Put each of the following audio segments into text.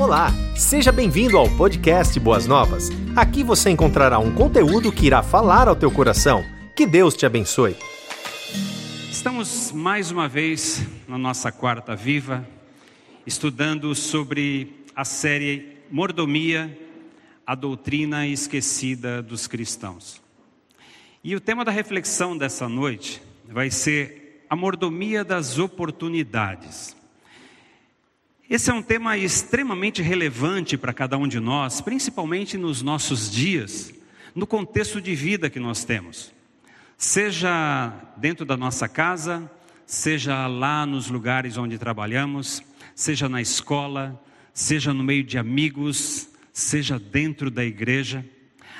Olá, seja bem-vindo ao podcast Boas Novas. Aqui você encontrará um conteúdo que irá falar ao teu coração. Que Deus te abençoe. Estamos mais uma vez na nossa quarta viva, estudando sobre a série Mordomia, a doutrina esquecida dos cristãos. E o tema da reflexão dessa noite vai ser a mordomia das oportunidades. Esse é um tema extremamente relevante para cada um de nós, principalmente nos nossos dias, no contexto de vida que nós temos. Seja dentro da nossa casa, seja lá nos lugares onde trabalhamos, seja na escola, seja no meio de amigos, seja dentro da igreja.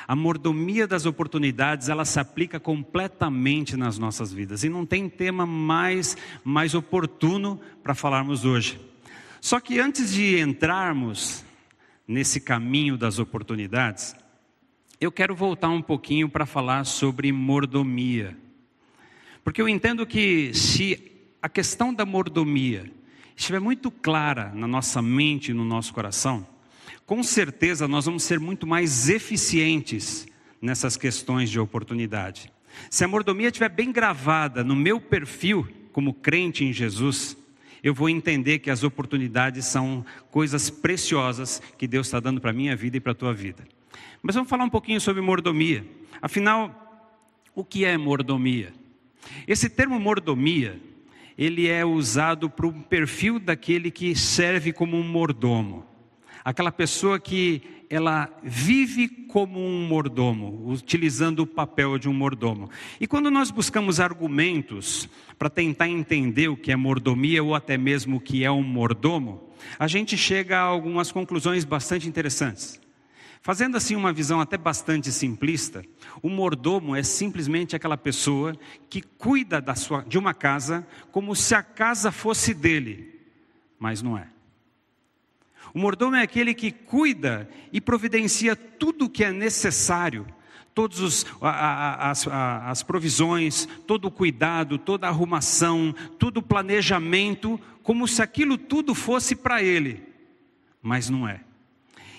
A mordomia das oportunidades, ela se aplica completamente nas nossas vidas. E não tem tema mais, mais oportuno para falarmos hoje. Só que antes de entrarmos nesse caminho das oportunidades, eu quero voltar um pouquinho para falar sobre mordomia. Porque eu entendo que se a questão da mordomia estiver muito clara na nossa mente e no nosso coração, com certeza nós vamos ser muito mais eficientes nessas questões de oportunidade. Se a mordomia estiver bem gravada no meu perfil como crente em Jesus, eu vou entender que as oportunidades são coisas preciosas que Deus está dando para a minha vida e para a tua vida. Mas vamos falar um pouquinho sobre mordomia. Afinal, o que é mordomia? Esse termo mordomia, ele é usado para um perfil daquele que serve como um mordomo. Aquela pessoa que ela vive como um mordomo, utilizando o papel de um mordomo. E quando nós buscamos argumentos para tentar entender o que é mordomia ou até mesmo o que é um mordomo, a gente chega a algumas conclusões bastante interessantes. Fazendo assim uma visão até bastante simplista, o mordomo é simplesmente aquela pessoa que cuida da sua, de uma casa como se a casa fosse dele, mas não é. O mordomo é aquele que cuida e providencia tudo o que é necessário, todas as, as provisões, todo o cuidado, toda a arrumação, todo o planejamento, como se aquilo tudo fosse para ele, mas não é.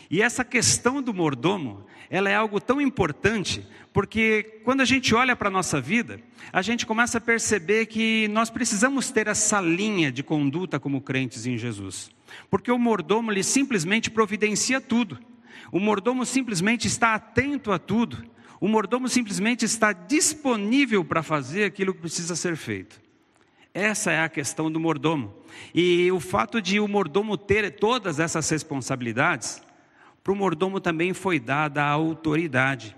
E essa questão do mordomo, ela é algo tão importante, porque quando a gente olha para a nossa vida, a gente começa a perceber que nós precisamos ter essa linha de conduta como crentes em Jesus. Porque o mordomo ele simplesmente providencia tudo. O mordomo simplesmente está atento a tudo. O mordomo simplesmente está disponível para fazer aquilo que precisa ser feito. Essa é a questão do mordomo. E o fato de o mordomo ter todas essas responsabilidades para o mordomo também foi dada a autoridade.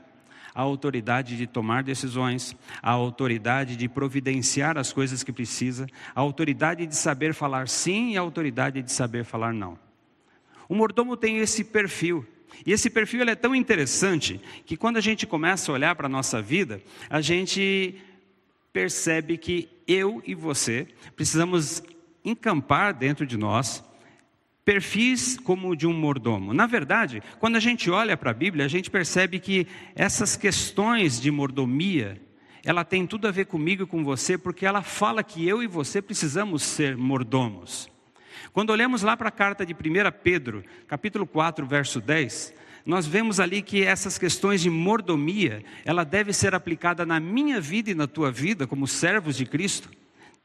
A autoridade de tomar decisões, a autoridade de providenciar as coisas que precisa, a autoridade de saber falar sim e a autoridade de saber falar não. O mordomo tem esse perfil. E esse perfil é tão interessante que quando a gente começa a olhar para a nossa vida, a gente percebe que eu e você precisamos encampar dentro de nós perfis como de um mordomo. Na verdade, quando a gente olha para a Bíblia, a gente percebe que essas questões de mordomia, ela tem tudo a ver comigo e com você, porque ela fala que eu e você precisamos ser mordomos. Quando olhamos lá para a carta de 1 Pedro, capítulo 4, verso 10, nós vemos ali que essas questões de mordomia, ela deve ser aplicada na minha vida e na tua vida como servos de Cristo,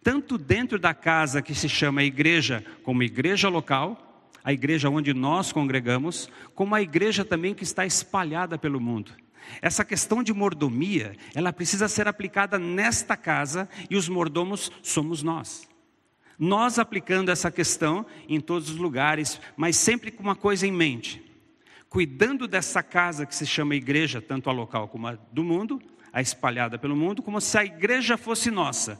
tanto dentro da casa que se chama igreja, como igreja local, a igreja onde nós congregamos, como a igreja também que está espalhada pelo mundo. Essa questão de mordomia, ela precisa ser aplicada nesta casa e os mordomos somos nós. Nós aplicando essa questão em todos os lugares, mas sempre com uma coisa em mente. Cuidando dessa casa que se chama igreja, tanto a local como a do mundo, a espalhada pelo mundo, como se a igreja fosse nossa.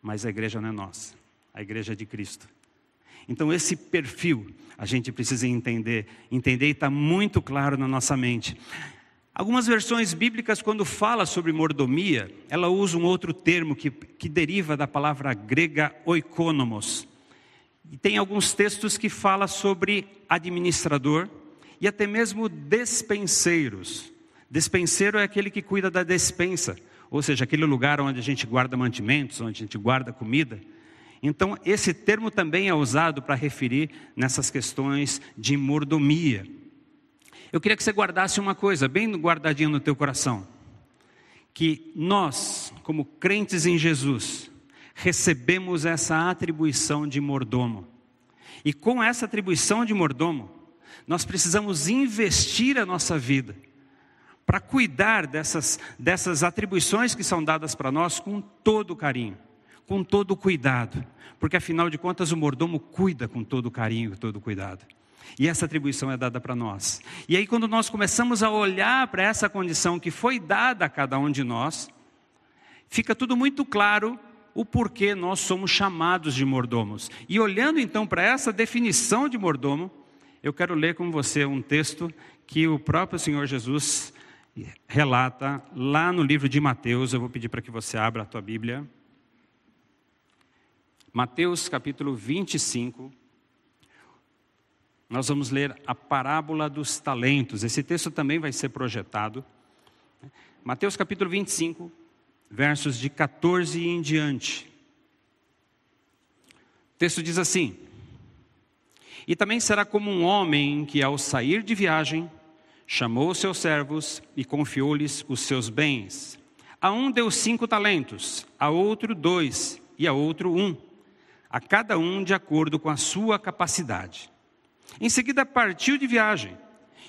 Mas a igreja não é nossa, a igreja é de Cristo. Então, esse perfil a gente precisa entender, entender e está muito claro na nossa mente. Algumas versões bíblicas, quando fala sobre mordomia, ela usa um outro termo que, que deriva da palavra grega oikonomos. E tem alguns textos que fala sobre administrador e até mesmo despenseiros. Despenseiro é aquele que cuida da despensa, ou seja, aquele lugar onde a gente guarda mantimentos, onde a gente guarda comida. Então, esse termo também é usado para referir nessas questões de mordomia. Eu queria que você guardasse uma coisa bem guardadinha no teu coração, que nós, como crentes em Jesus, recebemos essa atribuição de mordomo. E com essa atribuição de mordomo, nós precisamos investir a nossa vida para cuidar dessas, dessas atribuições que são dadas para nós com todo carinho, com todo cuidado, porque afinal de contas o mordomo cuida com todo carinho, com todo cuidado. E essa atribuição é dada para nós. E aí, quando nós começamos a olhar para essa condição que foi dada a cada um de nós, fica tudo muito claro o porquê nós somos chamados de mordomos. E olhando então para essa definição de mordomo, eu quero ler com você um texto que o próprio Senhor Jesus relata lá no livro de Mateus. Eu vou pedir para que você abra a tua Bíblia. Mateus capítulo 25. Nós vamos ler a parábola dos talentos. Esse texto também vai ser projetado. Mateus capítulo 25, versos de 14 em diante. O texto diz assim: E também será como um homem que, ao sair de viagem, chamou os seus servos e confiou-lhes os seus bens. A um deu cinco talentos, a outro dois e a outro um, a cada um de acordo com a sua capacidade. Em seguida partiu de viagem,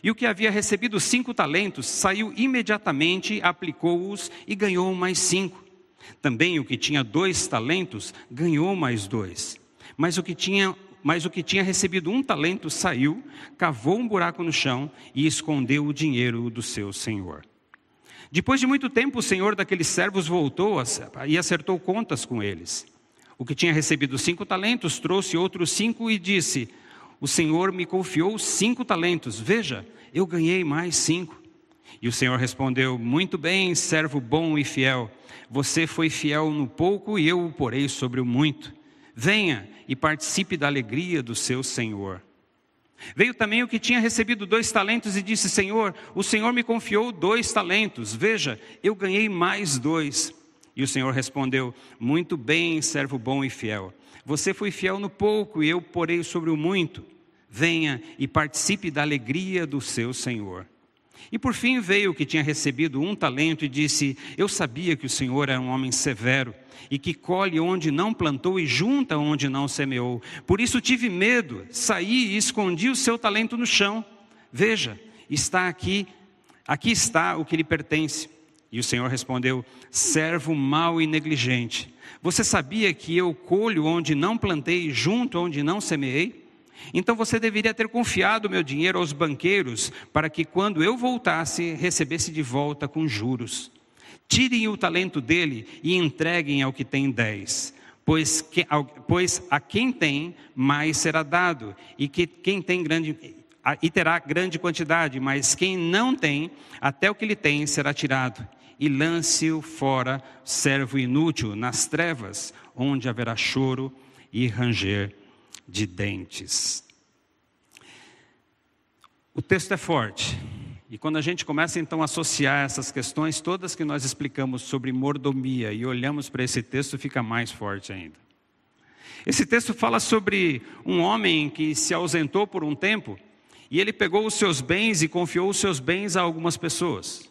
e o que havia recebido cinco talentos saiu imediatamente, aplicou-os e ganhou mais cinco. Também o que tinha dois talentos ganhou mais dois. Mas o que tinha mas o que tinha recebido um talento saiu, cavou um buraco no chão e escondeu o dinheiro do seu senhor. Depois de muito tempo, o senhor daqueles servos voltou e acertou contas com eles. O que tinha recebido cinco talentos trouxe outros cinco e disse: O senhor me confiou cinco talentos, veja, eu ganhei mais cinco. E o senhor respondeu: Muito bem, servo bom e fiel. Você foi fiel no pouco e eu o porei sobre o muito. Venha e participe da alegria do seu Senhor. Veio também o que tinha recebido dois talentos e disse: Senhor, o Senhor me confiou dois talentos, veja, eu ganhei mais dois. E o Senhor respondeu: Muito bem, servo bom e fiel. Você foi fiel no pouco e eu porei sobre o muito. Venha e participe da alegria do seu Senhor. E por fim veio o que tinha recebido um talento e disse: Eu sabia que o Senhor era um homem severo e que colhe onde não plantou e junta onde não semeou. Por isso tive medo, saí e escondi o seu talento no chão. Veja, está aqui, aqui está o que lhe pertence. E o Senhor respondeu: Servo mau e negligente, você sabia que eu colho onde não plantei junto onde não semeei? Então você deveria ter confiado meu dinheiro aos banqueiros, para que quando eu voltasse, recebesse de volta com juros. Tirem o talento dele e entreguem ao que tem dez. Pois, que, pois a quem tem, mais será dado, e que quem tem grande e terá grande quantidade, mas quem não tem, até o que ele tem será tirado. E lance-o fora, servo inútil, nas trevas, onde haverá choro e ranger de dentes. O texto é forte. E quando a gente começa então a associar essas questões todas que nós explicamos sobre mordomia e olhamos para esse texto, fica mais forte ainda. Esse texto fala sobre um homem que se ausentou por um tempo e ele pegou os seus bens e confiou os seus bens a algumas pessoas.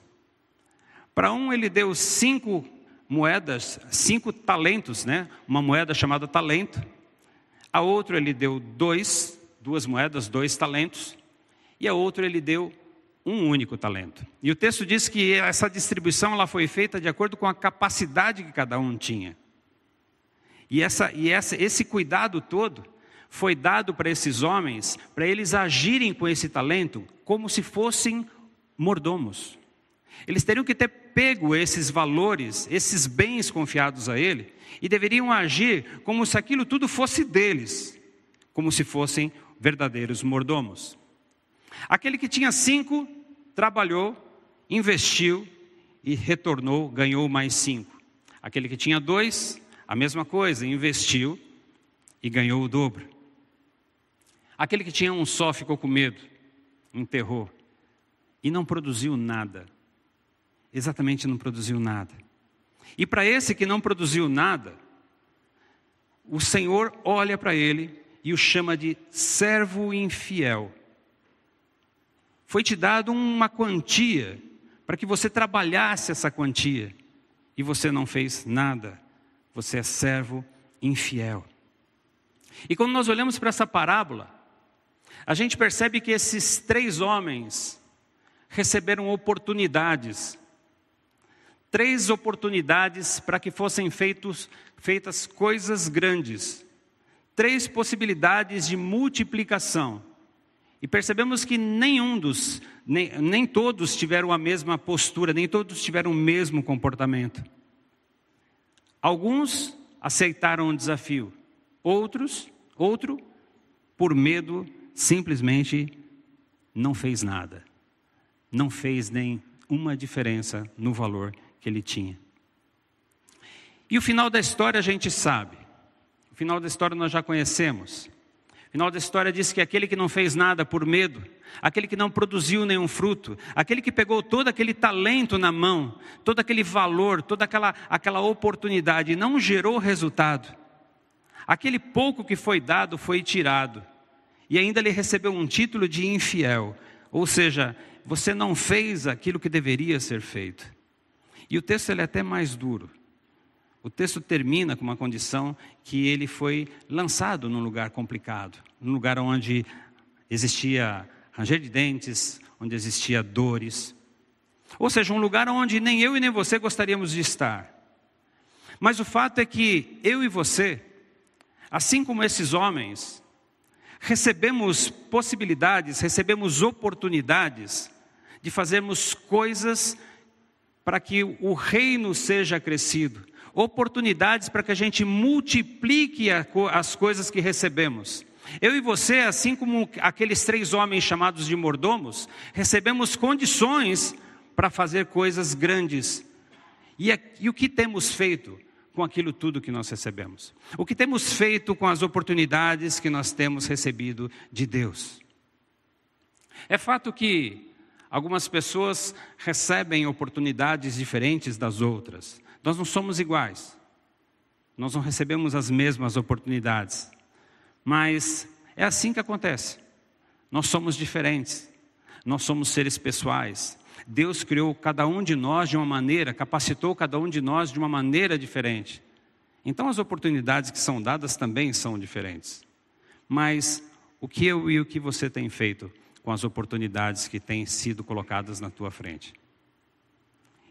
Para um, ele deu cinco moedas, cinco talentos, né? Uma moeda chamada talento. A outro ele deu dois, duas moedas, dois talentos, e a outro ele deu um único talento. E o texto diz que essa distribuição ela foi feita de acordo com a capacidade que cada um tinha. E, essa, e essa, esse cuidado todo foi dado para esses homens, para eles agirem com esse talento como se fossem mordomos. Eles teriam que ter pego esses valores, esses bens confiados a ele, e deveriam agir como se aquilo tudo fosse deles, como se fossem verdadeiros mordomos. Aquele que tinha cinco, trabalhou, investiu e retornou, ganhou mais cinco. Aquele que tinha dois, a mesma coisa, investiu e ganhou o dobro. Aquele que tinha um só ficou com medo, enterrou e não produziu nada. Exatamente não produziu nada. E para esse que não produziu nada, o Senhor olha para ele e o chama de servo infiel. Foi te dado uma quantia para que você trabalhasse essa quantia e você não fez nada. Você é servo infiel. E quando nós olhamos para essa parábola, a gente percebe que esses três homens receberam oportunidades três oportunidades para que fossem feitos, feitas coisas grandes, três possibilidades de multiplicação. E percebemos que nenhum dos, nem, nem todos tiveram a mesma postura, nem todos tiveram o mesmo comportamento. Alguns aceitaram o desafio, outros, outro, por medo, simplesmente não fez nada. Não fez nem uma diferença no valor que ele tinha. E o final da história a gente sabe. O final da história nós já conhecemos. O final da história diz que aquele que não fez nada por medo, aquele que não produziu nenhum fruto, aquele que pegou todo aquele talento na mão, todo aquele valor, toda aquela, aquela oportunidade e não gerou resultado, aquele pouco que foi dado foi tirado. E ainda ele recebeu um título de infiel, ou seja, você não fez aquilo que deveria ser feito. E o texto ele é até mais duro. O texto termina com uma condição que ele foi lançado num lugar complicado, num lugar onde existia ranger de dentes, onde existia dores. Ou seja, um lugar onde nem eu e nem você gostaríamos de estar. Mas o fato é que eu e você, assim como esses homens, recebemos possibilidades, recebemos oportunidades de fazermos coisas para que o reino seja crescido, oportunidades para que a gente multiplique as coisas que recebemos. Eu e você, assim como aqueles três homens chamados de mordomos, recebemos condições para fazer coisas grandes. E, e o que temos feito com aquilo tudo que nós recebemos? O que temos feito com as oportunidades que nós temos recebido de Deus? É fato que Algumas pessoas recebem oportunidades diferentes das outras. Nós não somos iguais. Nós não recebemos as mesmas oportunidades. Mas é assim que acontece. Nós somos diferentes. Nós somos seres pessoais. Deus criou cada um de nós de uma maneira, capacitou cada um de nós de uma maneira diferente. Então as oportunidades que são dadas também são diferentes. Mas o que eu e o que você tem feito com as oportunidades que têm sido colocadas na tua frente.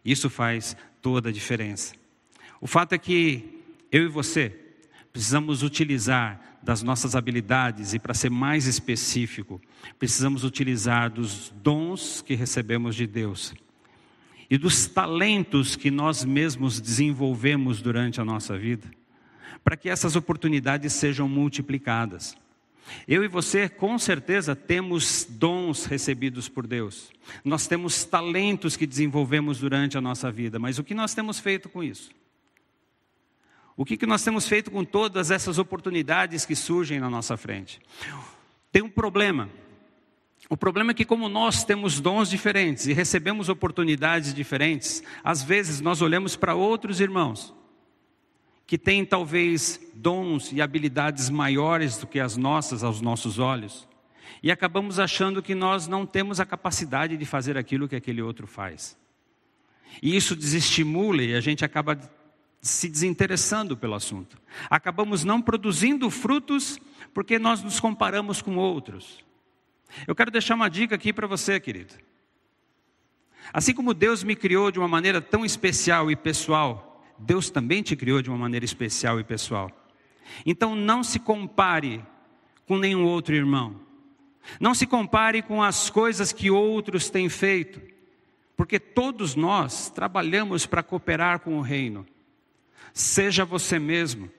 Isso faz toda a diferença. O fato é que eu e você precisamos utilizar das nossas habilidades e, para ser mais específico, precisamos utilizar dos dons que recebemos de Deus e dos talentos que nós mesmos desenvolvemos durante a nossa vida, para que essas oportunidades sejam multiplicadas. Eu e você, com certeza, temos dons recebidos por Deus. Nós temos talentos que desenvolvemos durante a nossa vida, mas o que nós temos feito com isso? O que, que nós temos feito com todas essas oportunidades que surgem na nossa frente? Tem um problema. O problema é que, como nós temos dons diferentes e recebemos oportunidades diferentes, às vezes nós olhamos para outros irmãos que têm talvez dons e habilidades maiores do que as nossas aos nossos olhos, e acabamos achando que nós não temos a capacidade de fazer aquilo que aquele outro faz. E isso desestimula e a gente acaba se desinteressando pelo assunto. Acabamos não produzindo frutos porque nós nos comparamos com outros. Eu quero deixar uma dica aqui para você, querido. Assim como Deus me criou de uma maneira tão especial e pessoal, Deus também te criou de uma maneira especial e pessoal. Então não se compare com nenhum outro irmão. Não se compare com as coisas que outros têm feito, porque todos nós trabalhamos para cooperar com o reino. Seja você mesmo.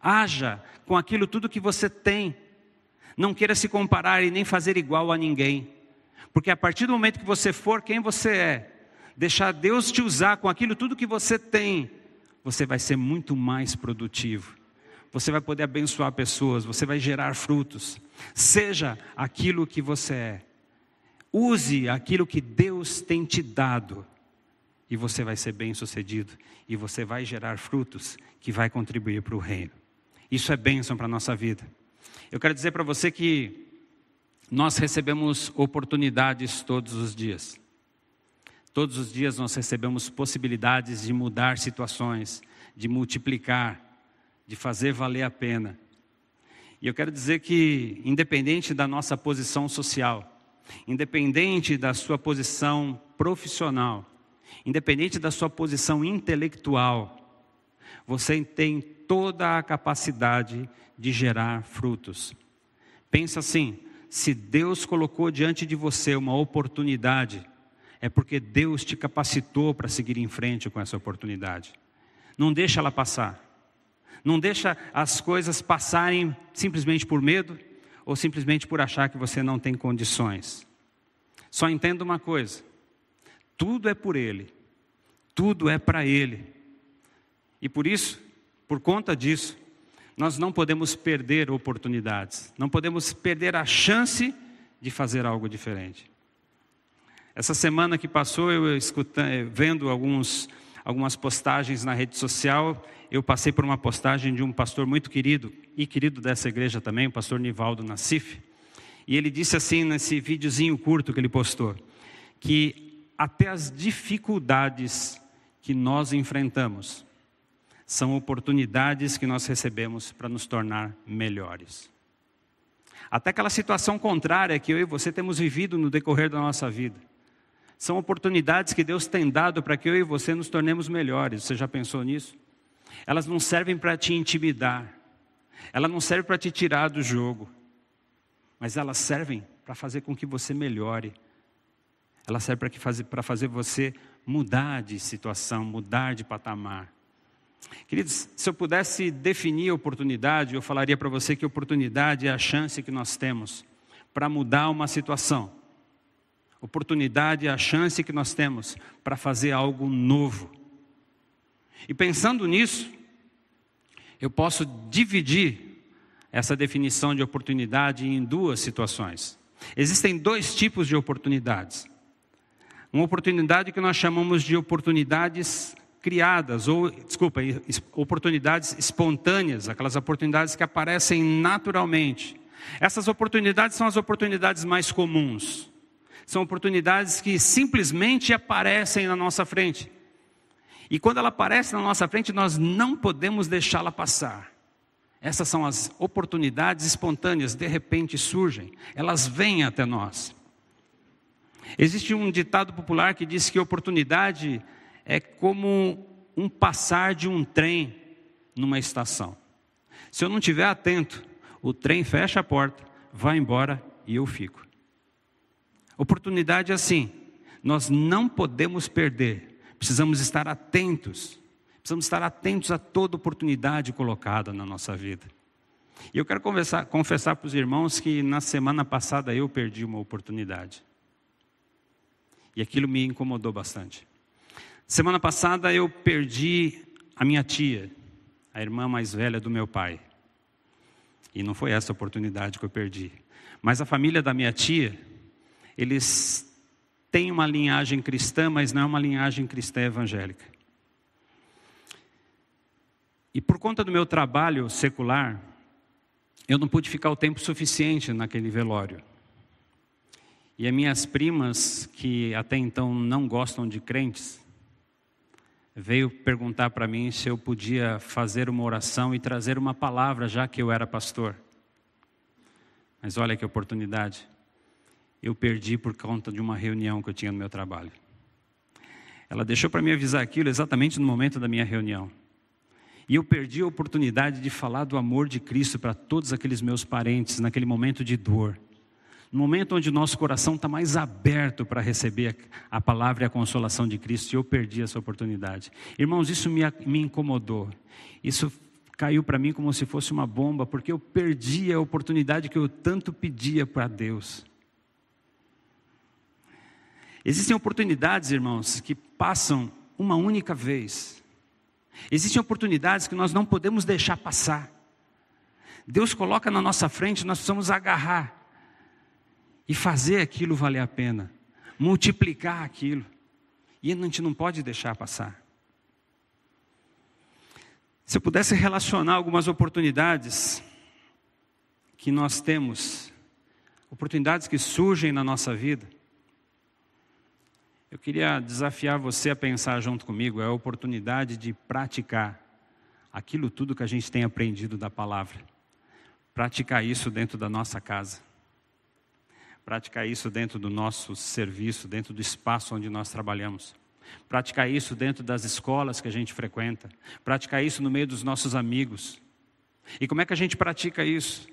Haja com aquilo tudo que você tem. Não queira se comparar e nem fazer igual a ninguém. Porque a partir do momento que você for quem você é, deixar Deus te usar com aquilo tudo que você tem, você vai ser muito mais produtivo. Você vai poder abençoar pessoas, você vai gerar frutos. Seja aquilo que você é. Use aquilo que Deus tem te dado e você vai ser bem-sucedido e você vai gerar frutos que vai contribuir para o reino. Isso é bênção para a nossa vida. Eu quero dizer para você que nós recebemos oportunidades todos os dias. Todos os dias nós recebemos possibilidades de mudar situações, de multiplicar, de fazer valer a pena. E eu quero dizer que, independente da nossa posição social, independente da sua posição profissional, independente da sua posição intelectual, você tem toda a capacidade de gerar frutos. Pensa assim: se Deus colocou diante de você uma oportunidade, é porque Deus te capacitou para seguir em frente com essa oportunidade. Não deixa ela passar. Não deixa as coisas passarem simplesmente por medo ou simplesmente por achar que você não tem condições. Só entenda uma coisa: tudo é por Ele, tudo é para Ele. E por isso, por conta disso, nós não podemos perder oportunidades, não podemos perder a chance de fazer algo diferente. Essa semana que passou, eu escutando, vendo alguns, algumas postagens na rede social, eu passei por uma postagem de um pastor muito querido, e querido dessa igreja também, o pastor Nivaldo Nassif, e ele disse assim nesse videozinho curto que ele postou, que até as dificuldades que nós enfrentamos são oportunidades que nós recebemos para nos tornar melhores. Até aquela situação contrária que eu e você temos vivido no decorrer da nossa vida. São oportunidades que Deus tem dado para que eu e você nos tornemos melhores. Você já pensou nisso? Elas não servem para te intimidar, elas não servem para te tirar do jogo, mas elas servem para fazer com que você melhore. Elas servem para fazer, fazer você mudar de situação, mudar de patamar. Queridos, se eu pudesse definir oportunidade, eu falaria para você que oportunidade é a chance que nós temos para mudar uma situação. Oportunidade a chance que nós temos para fazer algo novo. E pensando nisso, eu posso dividir essa definição de oportunidade em duas situações. Existem dois tipos de oportunidades. Uma oportunidade que nós chamamos de oportunidades criadas, ou, desculpa, oportunidades espontâneas, aquelas oportunidades que aparecem naturalmente. Essas oportunidades são as oportunidades mais comuns. São oportunidades que simplesmente aparecem na nossa frente. E quando ela aparece na nossa frente, nós não podemos deixá-la passar. Essas são as oportunidades espontâneas, de repente surgem, elas vêm até nós. Existe um ditado popular que diz que oportunidade é como um passar de um trem numa estação. Se eu não estiver atento, o trem fecha a porta, vai embora e eu fico. Oportunidade é assim, nós não podemos perder Precisamos estar atentos. Precisamos estar atentos a toda oportunidade colocada na nossa vida. E eu quero conversar, confessar para os irmãos que na semana passada eu perdi uma oportunidade. E aquilo me incomodou bastante. Semana passada eu perdi a minha tia, a irmã mais velha do meu pai. E não foi essa oportunidade que eu perdi. Mas a família da minha tia, eles tem uma linhagem cristã, mas não é uma linhagem cristã evangélica. E por conta do meu trabalho secular, eu não pude ficar o tempo suficiente naquele velório. E as minhas primas, que até então não gostam de crentes, veio perguntar para mim se eu podia fazer uma oração e trazer uma palavra, já que eu era pastor. Mas olha que oportunidade eu perdi por conta de uma reunião que eu tinha no meu trabalho. Ela deixou para me avisar aquilo exatamente no momento da minha reunião. E eu perdi a oportunidade de falar do amor de Cristo para todos aqueles meus parentes naquele momento de dor. No momento onde nosso coração está mais aberto para receber a palavra e a consolação de Cristo, e eu perdi essa oportunidade. Irmãos, isso me, me incomodou. Isso caiu para mim como se fosse uma bomba, porque eu perdi a oportunidade que eu tanto pedia para Deus. Existem oportunidades, irmãos, que passam uma única vez. Existem oportunidades que nós não podemos deixar passar. Deus coloca na nossa frente, nós precisamos agarrar e fazer aquilo valer a pena, multiplicar aquilo. E a gente não pode deixar passar. Se eu pudesse relacionar algumas oportunidades que nós temos, oportunidades que surgem na nossa vida, eu queria desafiar você a pensar junto comigo, é a oportunidade de praticar aquilo tudo que a gente tem aprendido da palavra. Praticar isso dentro da nossa casa. Praticar isso dentro do nosso serviço, dentro do espaço onde nós trabalhamos praticar isso dentro das escolas que a gente frequenta, praticar isso no meio dos nossos amigos. E como é que a gente pratica isso?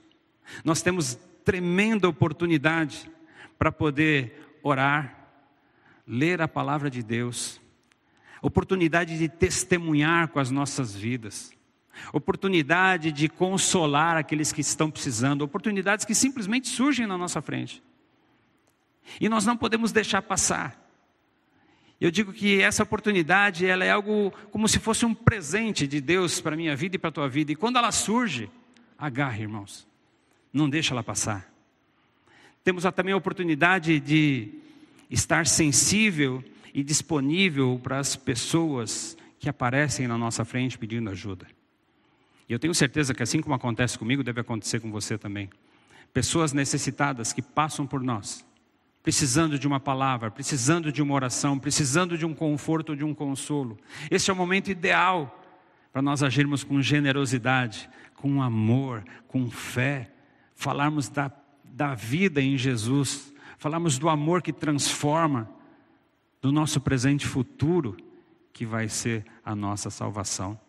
Nós temos tremenda oportunidade para poder orar, ler a palavra de Deus, oportunidade de testemunhar com as nossas vidas, oportunidade de consolar aqueles que estão precisando, oportunidades que simplesmente surgem na nossa frente. E nós não podemos deixar passar. Eu digo que essa oportunidade, ela é algo como se fosse um presente de Deus para a minha vida e para a tua vida. E quando ela surge, agarre, irmãos. Não deixa ela passar. Temos também a oportunidade de estar sensível e disponível para as pessoas que aparecem na nossa frente pedindo ajuda. E eu tenho certeza que assim como acontece comigo, deve acontecer com você também. Pessoas necessitadas que passam por nós precisando de uma palavra, precisando de uma oração, precisando de um conforto, de um consolo. Esse é o momento ideal para nós agirmos com generosidade, com amor, com fé, falarmos da, da vida em Jesus, falarmos do amor que transforma, do nosso presente futuro, que vai ser a nossa salvação.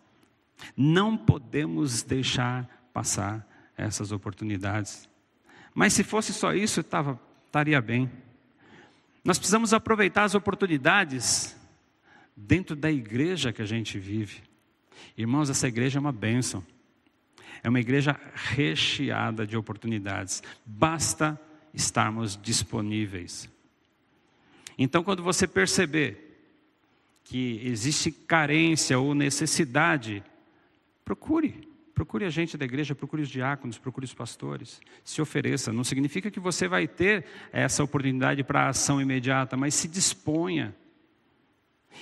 Não podemos deixar passar essas oportunidades. Mas se fosse só isso, estava estaria bem. Nós precisamos aproveitar as oportunidades dentro da igreja que a gente vive. Irmãos, essa igreja é uma bênção. É uma igreja recheada de oportunidades. Basta estarmos disponíveis. Então, quando você perceber que existe carência ou necessidade, procure. Procure a gente da igreja, procure os diáconos, procure os pastores, se ofereça. Não significa que você vai ter essa oportunidade para ação imediata, mas se disponha.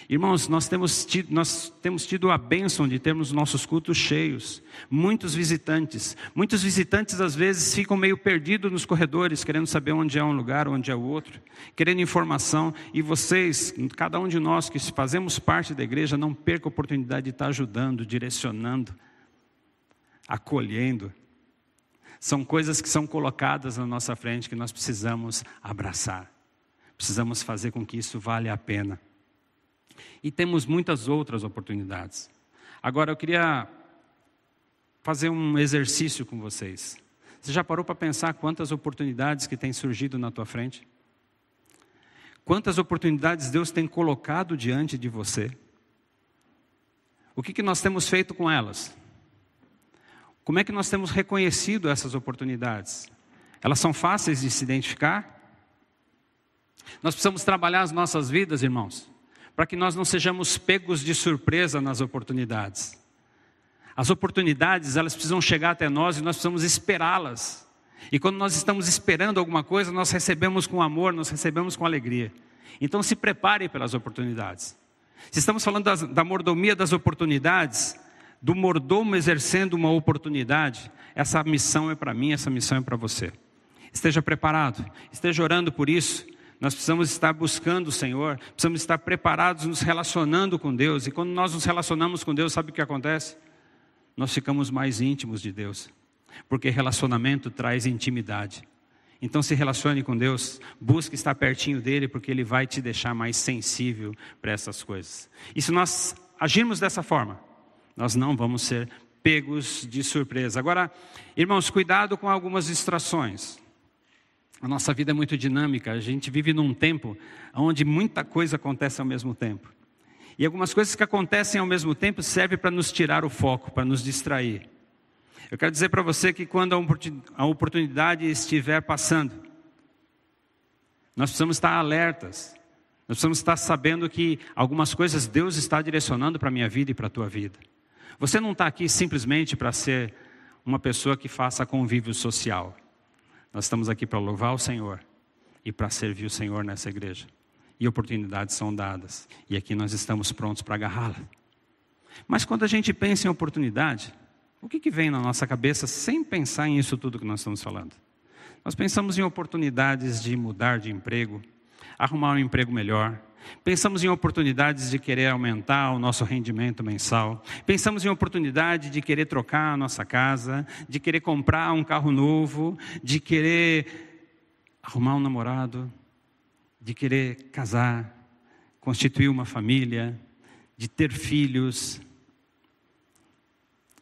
Irmãos, nós temos, tido, nós temos tido a bênção de termos nossos cultos cheios, muitos visitantes. Muitos visitantes às vezes ficam meio perdidos nos corredores, querendo saber onde é um lugar, onde é o outro, querendo informação. E vocês, cada um de nós que fazemos parte da igreja, não perca a oportunidade de estar ajudando, direcionando acolhendo. São coisas que são colocadas na nossa frente que nós precisamos abraçar. Precisamos fazer com que isso valha a pena. E temos muitas outras oportunidades. Agora eu queria fazer um exercício com vocês. Você já parou para pensar quantas oportunidades que têm surgido na tua frente? Quantas oportunidades Deus tem colocado diante de você? O que, que nós temos feito com elas? Como é que nós temos reconhecido essas oportunidades? Elas são fáceis de se identificar? Nós precisamos trabalhar as nossas vidas, irmãos, para que nós não sejamos pegos de surpresa nas oportunidades. As oportunidades, elas precisam chegar até nós e nós precisamos esperá-las. E quando nós estamos esperando alguma coisa, nós recebemos com amor, nós recebemos com alegria. Então se prepare pelas oportunidades. Se estamos falando das, da mordomia das oportunidades, do mordomo exercendo uma oportunidade, essa missão é para mim, essa missão é para você. Esteja preparado, esteja orando por isso. Nós precisamos estar buscando o Senhor, precisamos estar preparados, nos relacionando com Deus. E quando nós nos relacionamos com Deus, sabe o que acontece? Nós ficamos mais íntimos de Deus, porque relacionamento traz intimidade. Então se relacione com Deus, busque estar pertinho dele, porque ele vai te deixar mais sensível para essas coisas. E se nós agirmos dessa forma, nós não vamos ser pegos de surpresa. Agora, irmãos, cuidado com algumas distrações. A nossa vida é muito dinâmica, a gente vive num tempo onde muita coisa acontece ao mesmo tempo. E algumas coisas que acontecem ao mesmo tempo servem para nos tirar o foco, para nos distrair. Eu quero dizer para você que quando a oportunidade estiver passando, nós precisamos estar alertas. Nós precisamos estar sabendo que algumas coisas Deus está direcionando para a minha vida e para a tua vida. Você não está aqui simplesmente para ser uma pessoa que faça convívio social. Nós estamos aqui para louvar o Senhor e para servir o Senhor nessa igreja. E oportunidades são dadas. E aqui nós estamos prontos para agarrá-la. Mas quando a gente pensa em oportunidade, o que, que vem na nossa cabeça sem pensar em isso tudo que nós estamos falando? Nós pensamos em oportunidades de mudar de emprego, arrumar um emprego melhor, Pensamos em oportunidades de querer aumentar o nosso rendimento mensal. Pensamos em oportunidade de querer trocar a nossa casa, de querer comprar um carro novo, de querer arrumar um namorado, de querer casar, constituir uma família, de ter filhos.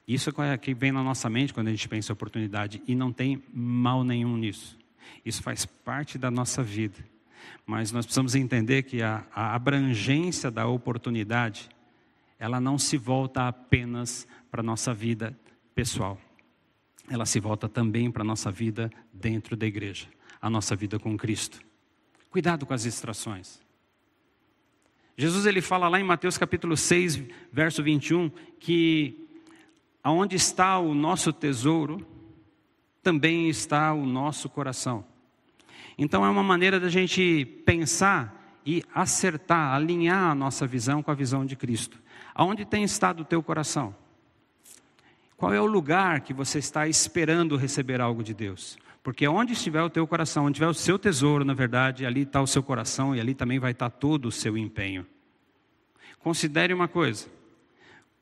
Isso é o que vem na nossa mente quando a gente pensa em oportunidade e não tem mal nenhum nisso. Isso faz parte da nossa vida. Mas nós precisamos entender que a, a abrangência da oportunidade, ela não se volta apenas para a nossa vida pessoal. Ela se volta também para a nossa vida dentro da igreja, a nossa vida com Cristo. Cuidado com as distrações. Jesus ele fala lá em Mateus capítulo 6, verso 21, que aonde está o nosso tesouro, também está o nosso coração. Então é uma maneira da gente pensar e acertar, alinhar a nossa visão com a visão de Cristo. Aonde tem estado o teu coração? Qual é o lugar que você está esperando receber algo de Deus? Porque onde estiver o teu coração, onde estiver o seu tesouro, na verdade, ali está o seu coração e ali também vai estar todo o seu empenho. Considere uma coisa: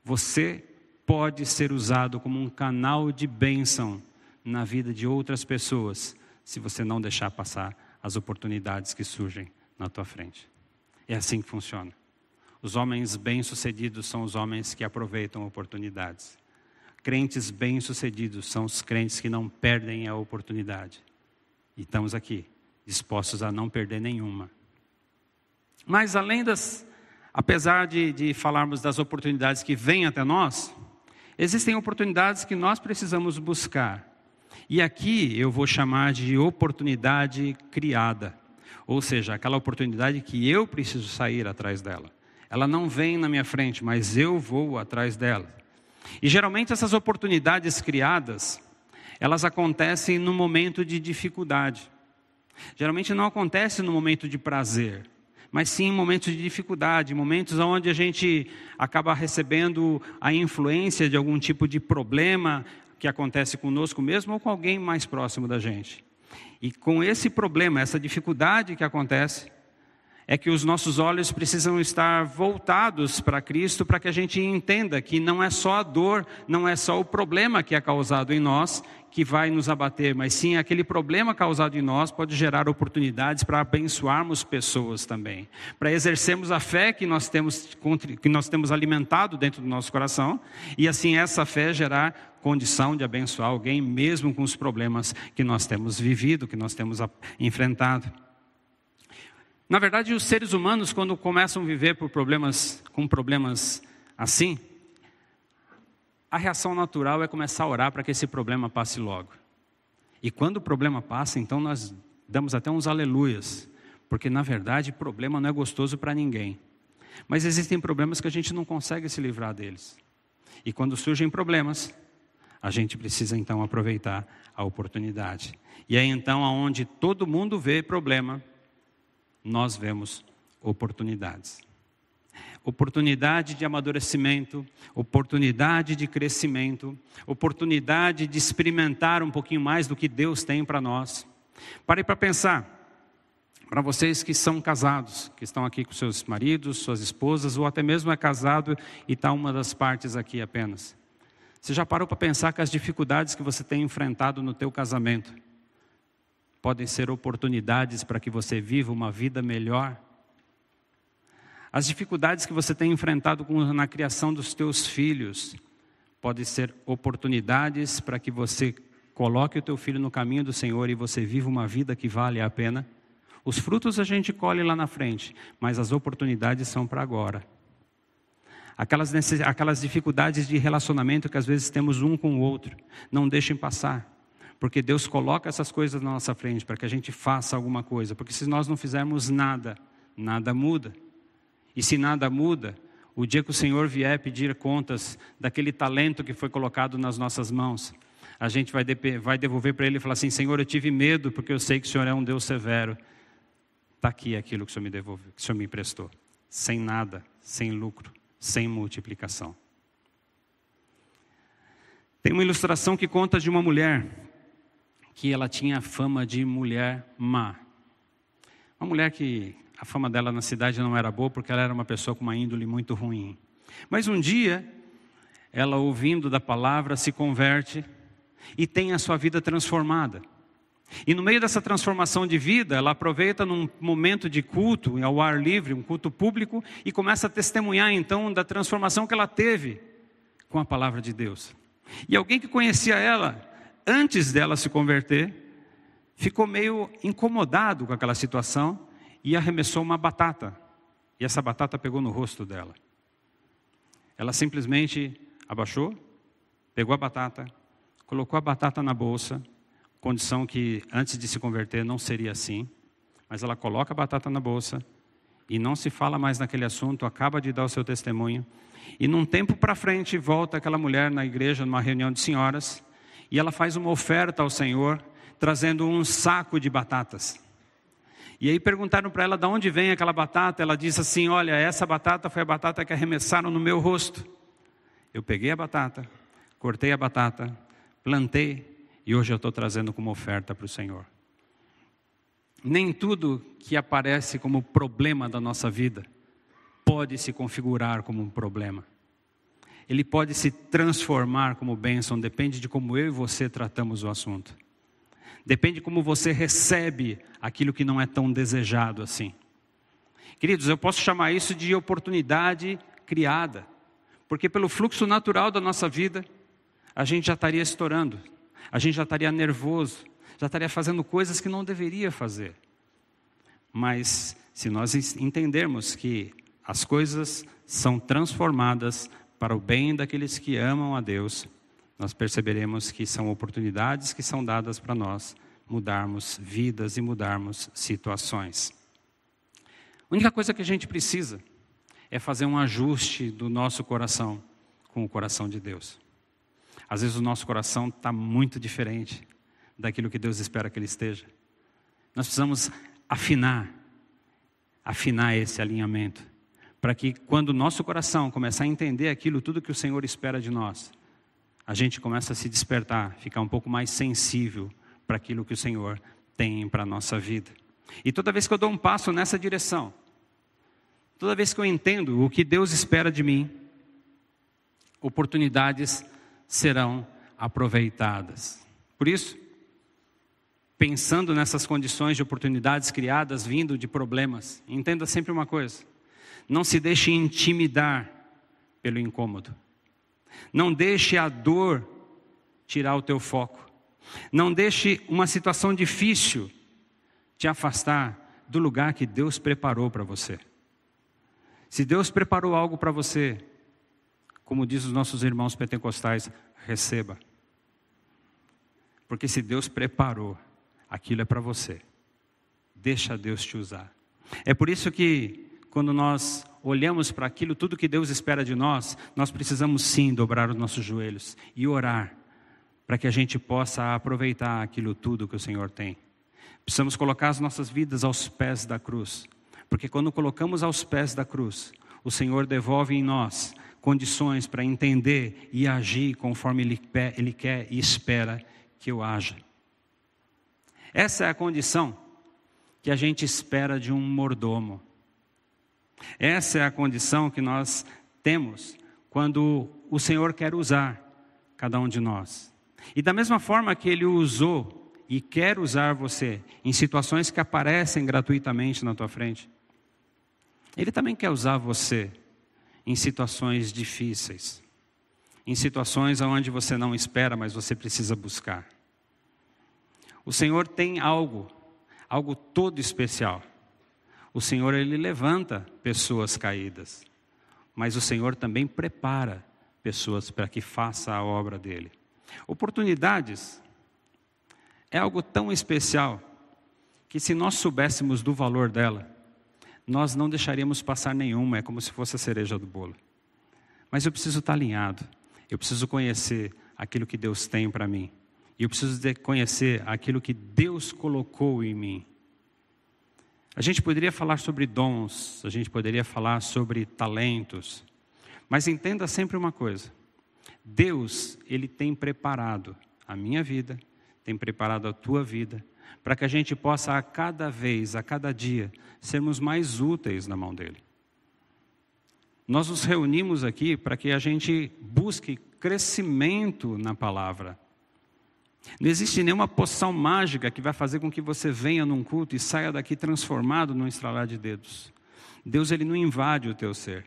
você pode ser usado como um canal de bênção na vida de outras pessoas se você não deixar passar as oportunidades que surgem na tua frente. É assim que funciona. Os homens bem-sucedidos são os homens que aproveitam oportunidades. Crentes bem-sucedidos são os crentes que não perdem a oportunidade. E estamos aqui, dispostos a não perder nenhuma. Mas além das, apesar de, de falarmos das oportunidades que vêm até nós, existem oportunidades que nós precisamos buscar e aqui eu vou chamar de oportunidade criada, ou seja, aquela oportunidade que eu preciso sair atrás dela. Ela não vem na minha frente, mas eu vou atrás dela. E geralmente essas oportunidades criadas, elas acontecem no momento de dificuldade. Geralmente não acontece no momento de prazer, mas sim em momentos de dificuldade, momentos onde a gente acaba recebendo a influência de algum tipo de problema, que acontece conosco mesmo ou com alguém mais próximo da gente. E com esse problema, essa dificuldade que acontece, é que os nossos olhos precisam estar voltados para Cristo para que a gente entenda que não é só a dor, não é só o problema que é causado em nós que vai nos abater, mas sim aquele problema causado em nós pode gerar oportunidades para abençoarmos pessoas também, para exercermos a fé que nós temos que nós temos alimentado dentro do nosso coração e assim essa fé gerar condição de abençoar alguém mesmo com os problemas que nós temos vivido, que nós temos enfrentado. Na verdade, os seres humanos, quando começam a viver por problemas, com problemas assim, a reação natural é começar a orar para que esse problema passe logo. E quando o problema passa, então nós damos até uns aleluias, porque na verdade problema não é gostoso para ninguém. Mas existem problemas que a gente não consegue se livrar deles. E quando surgem problemas, a gente precisa então aproveitar a oportunidade. E é então aonde todo mundo vê problema, nós vemos oportunidades. Oportunidade de amadurecimento, oportunidade de crescimento, oportunidade de experimentar um pouquinho mais do que Deus tem para nós. Pare para pensar, para vocês que são casados, que estão aqui com seus maridos, suas esposas, ou até mesmo é casado e está uma das partes aqui apenas. Você já parou para pensar que as dificuldades que você tem enfrentado no teu casamento podem ser oportunidades para que você viva uma vida melhor. As dificuldades que você tem enfrentado na criação dos teus filhos podem ser oportunidades para que você coloque o teu filho no caminho do Senhor e você viva uma vida que vale a pena. Os frutos a gente colhe lá na frente, mas as oportunidades são para agora. Aquelas, aquelas dificuldades de relacionamento que às vezes temos um com o outro, não deixem passar. Porque Deus coloca essas coisas na nossa frente para que a gente faça alguma coisa. Porque se nós não fizermos nada, nada muda. E se nada muda, o dia que o Senhor vier pedir contas daquele talento que foi colocado nas nossas mãos, a gente vai, devolver para Ele e falar assim: Senhor, eu tive medo porque eu sei que o Senhor é um Deus severo. Está aqui aquilo que o Senhor me devolveu, que o Senhor me emprestou. Sem nada, sem lucro, sem multiplicação. Tem uma ilustração que conta de uma mulher que ela tinha fama de mulher má. Uma mulher que a fama dela na cidade não era boa porque ela era uma pessoa com uma índole muito ruim. Mas um dia, ela ouvindo da palavra se converte e tem a sua vida transformada. E no meio dessa transformação de vida, ela aproveita num momento de culto, ao ar livre, um culto público, e começa a testemunhar então da transformação que ela teve com a palavra de Deus. E alguém que conhecia ela antes dela se converter, ficou meio incomodado com aquela situação e arremessou uma batata. E essa batata pegou no rosto dela. Ela simplesmente abaixou, pegou a batata, colocou a batata na bolsa condição que antes de se converter não seria assim, mas ela coloca a batata na bolsa e não se fala mais naquele assunto, acaba de dar o seu testemunho. E num tempo para frente, volta aquela mulher na igreja, numa reunião de senhoras, e ela faz uma oferta ao Senhor, trazendo um saco de batatas. E aí perguntaram para ela de onde vem aquela batata. Ela disse assim: Olha, essa batata foi a batata que arremessaram no meu rosto. Eu peguei a batata, cortei a batata, plantei, e hoje eu estou trazendo como oferta para o Senhor. Nem tudo que aparece como problema da nossa vida pode se configurar como um problema. Ele pode se transformar como bênção, depende de como eu e você tratamos o assunto. Depende de como você recebe aquilo que não é tão desejado assim. Queridos, eu posso chamar isso de oportunidade criada, porque pelo fluxo natural da nossa vida, a gente já estaria estourando, a gente já estaria nervoso, já estaria fazendo coisas que não deveria fazer. Mas se nós entendermos que as coisas são transformadas para o bem daqueles que amam a Deus, nós perceberemos que são oportunidades que são dadas para nós mudarmos vidas e mudarmos situações. A única coisa que a gente precisa é fazer um ajuste do nosso coração com o coração de Deus. Às vezes o nosso coração está muito diferente daquilo que Deus espera que ele esteja. Nós precisamos afinar, afinar esse alinhamento, para que quando o nosso coração começar a entender aquilo, tudo que o Senhor espera de nós, a gente começa a se despertar, ficar um pouco mais sensível para aquilo que o Senhor tem para a nossa vida. E toda vez que eu dou um passo nessa direção, toda vez que eu entendo o que Deus espera de mim, oportunidades serão aproveitadas. Por isso, pensando nessas condições de oportunidades criadas vindo de problemas, entenda sempre uma coisa: não se deixe intimidar pelo incômodo. Não deixe a dor tirar o teu foco. Não deixe uma situação difícil te afastar do lugar que Deus preparou para você. Se Deus preparou algo para você, como diz os nossos irmãos pentecostais, receba. Porque se Deus preparou, aquilo é para você. Deixa Deus te usar. É por isso que quando nós olhamos para aquilo, tudo que Deus espera de nós, nós precisamos sim dobrar os nossos joelhos e orar para que a gente possa aproveitar aquilo tudo que o Senhor tem. Precisamos colocar as nossas vidas aos pés da cruz, porque quando colocamos aos pés da cruz, o Senhor devolve em nós condições para entender e agir conforme ele, quer e espera que eu haja. Essa é a condição que a gente espera de um mordomo. Essa é a condição que nós temos quando o Senhor quer usar cada um de nós. E da mesma forma que Ele usou e quer usar você em situações que aparecem gratuitamente na tua frente, Ele também quer usar você em situações difíceis, em situações onde você não espera, mas você precisa buscar. O Senhor tem algo, algo todo especial. O Senhor ele levanta pessoas caídas, mas o Senhor também prepara pessoas para que faça a obra dele. Oportunidades é algo tão especial que se nós soubéssemos do valor dela, nós não deixaríamos passar nenhuma, é como se fosse a cereja do bolo. Mas eu preciso estar alinhado, eu preciso conhecer aquilo que Deus tem para mim, e eu preciso conhecer aquilo que Deus colocou em mim. A gente poderia falar sobre dons, a gente poderia falar sobre talentos, mas entenda sempre uma coisa: Deus, ele tem preparado a minha vida, tem preparado a tua vida, para que a gente possa a cada vez, a cada dia, sermos mais úteis na mão dele. Nós nos reunimos aqui para que a gente busque crescimento na palavra. Não existe nenhuma poção mágica que vai fazer com que você venha num culto e saia daqui transformado num estralar de dedos. Deus ele não invade o teu ser,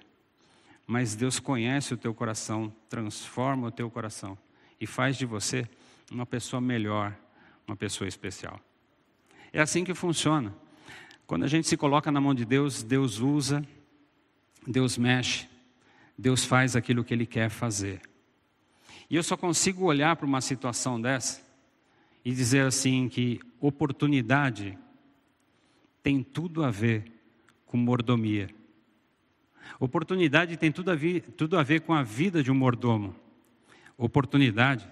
mas Deus conhece o teu coração, transforma o teu coração e faz de você uma pessoa melhor, uma pessoa especial. É assim que funciona. Quando a gente se coloca na mão de Deus, Deus usa, Deus mexe, Deus faz aquilo que Ele quer fazer. E eu só consigo olhar para uma situação dessa e dizer assim que oportunidade tem tudo a ver com mordomia. Oportunidade tem tudo a, ver, tudo a ver com a vida de um mordomo. Oportunidade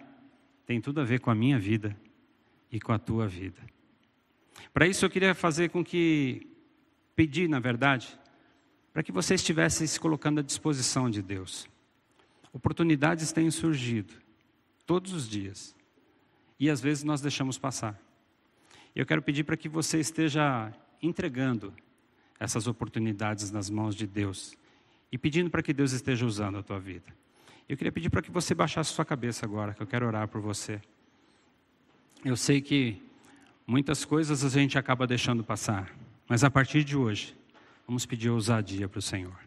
tem tudo a ver com a minha vida e com a tua vida. Para isso eu queria fazer com que, pedir na verdade, para que você estivesse se colocando à disposição de Deus. Oportunidades têm surgido todos os dias e às vezes nós deixamos passar. Eu quero pedir para que você esteja entregando essas oportunidades nas mãos de Deus e pedindo para que Deus esteja usando a tua vida. Eu queria pedir para que você baixasse sua cabeça agora, que eu quero orar por você. Eu sei que muitas coisas a gente acaba deixando passar, mas a partir de hoje, vamos pedir ousadia para o Senhor.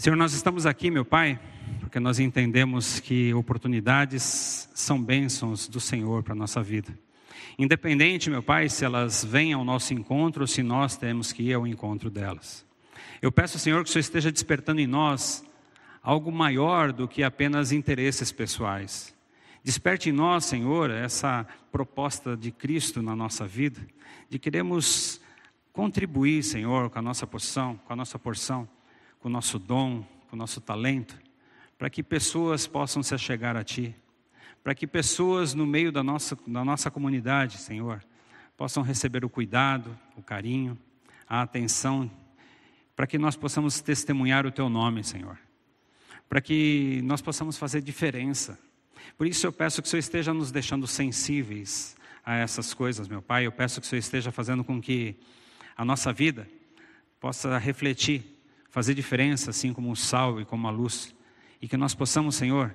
Senhor, nós estamos aqui, meu Pai, porque nós entendemos que oportunidades são bênçãos do Senhor para a nossa vida. Independente, meu Pai, se elas vêm ao nosso encontro ou se nós temos que ir ao encontro delas. Eu peço, Senhor, que o Senhor esteja despertando em nós algo maior do que apenas interesses pessoais. Desperte em nós, Senhor, essa proposta de Cristo na nossa vida, de queremos contribuir, Senhor, com a nossa porção, com a nossa porção com o nosso dom, com o nosso talento, para que pessoas possam se achegar a Ti, para que pessoas no meio da nossa, da nossa comunidade, Senhor, possam receber o cuidado, o carinho, a atenção, para que nós possamos testemunhar o Teu nome, Senhor, para que nós possamos fazer diferença. Por isso eu peço que o Senhor esteja nos deixando sensíveis a essas coisas, meu Pai. Eu peço que o Senhor esteja fazendo com que a nossa vida possa refletir fazer diferença, assim como o sal e como a luz. E que nós possamos, Senhor,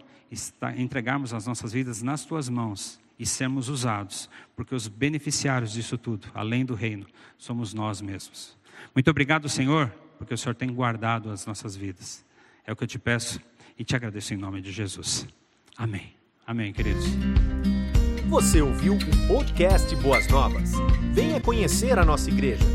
entregarmos as nossas vidas nas tuas mãos e sermos usados, porque os beneficiários disso tudo, além do reino, somos nós mesmos. Muito obrigado, Senhor, porque o Senhor tem guardado as nossas vidas. É o que eu te peço e te agradeço em nome de Jesus. Amém. Amém, queridos. Você ouviu o podcast Boas Novas? Venha conhecer a nossa igreja.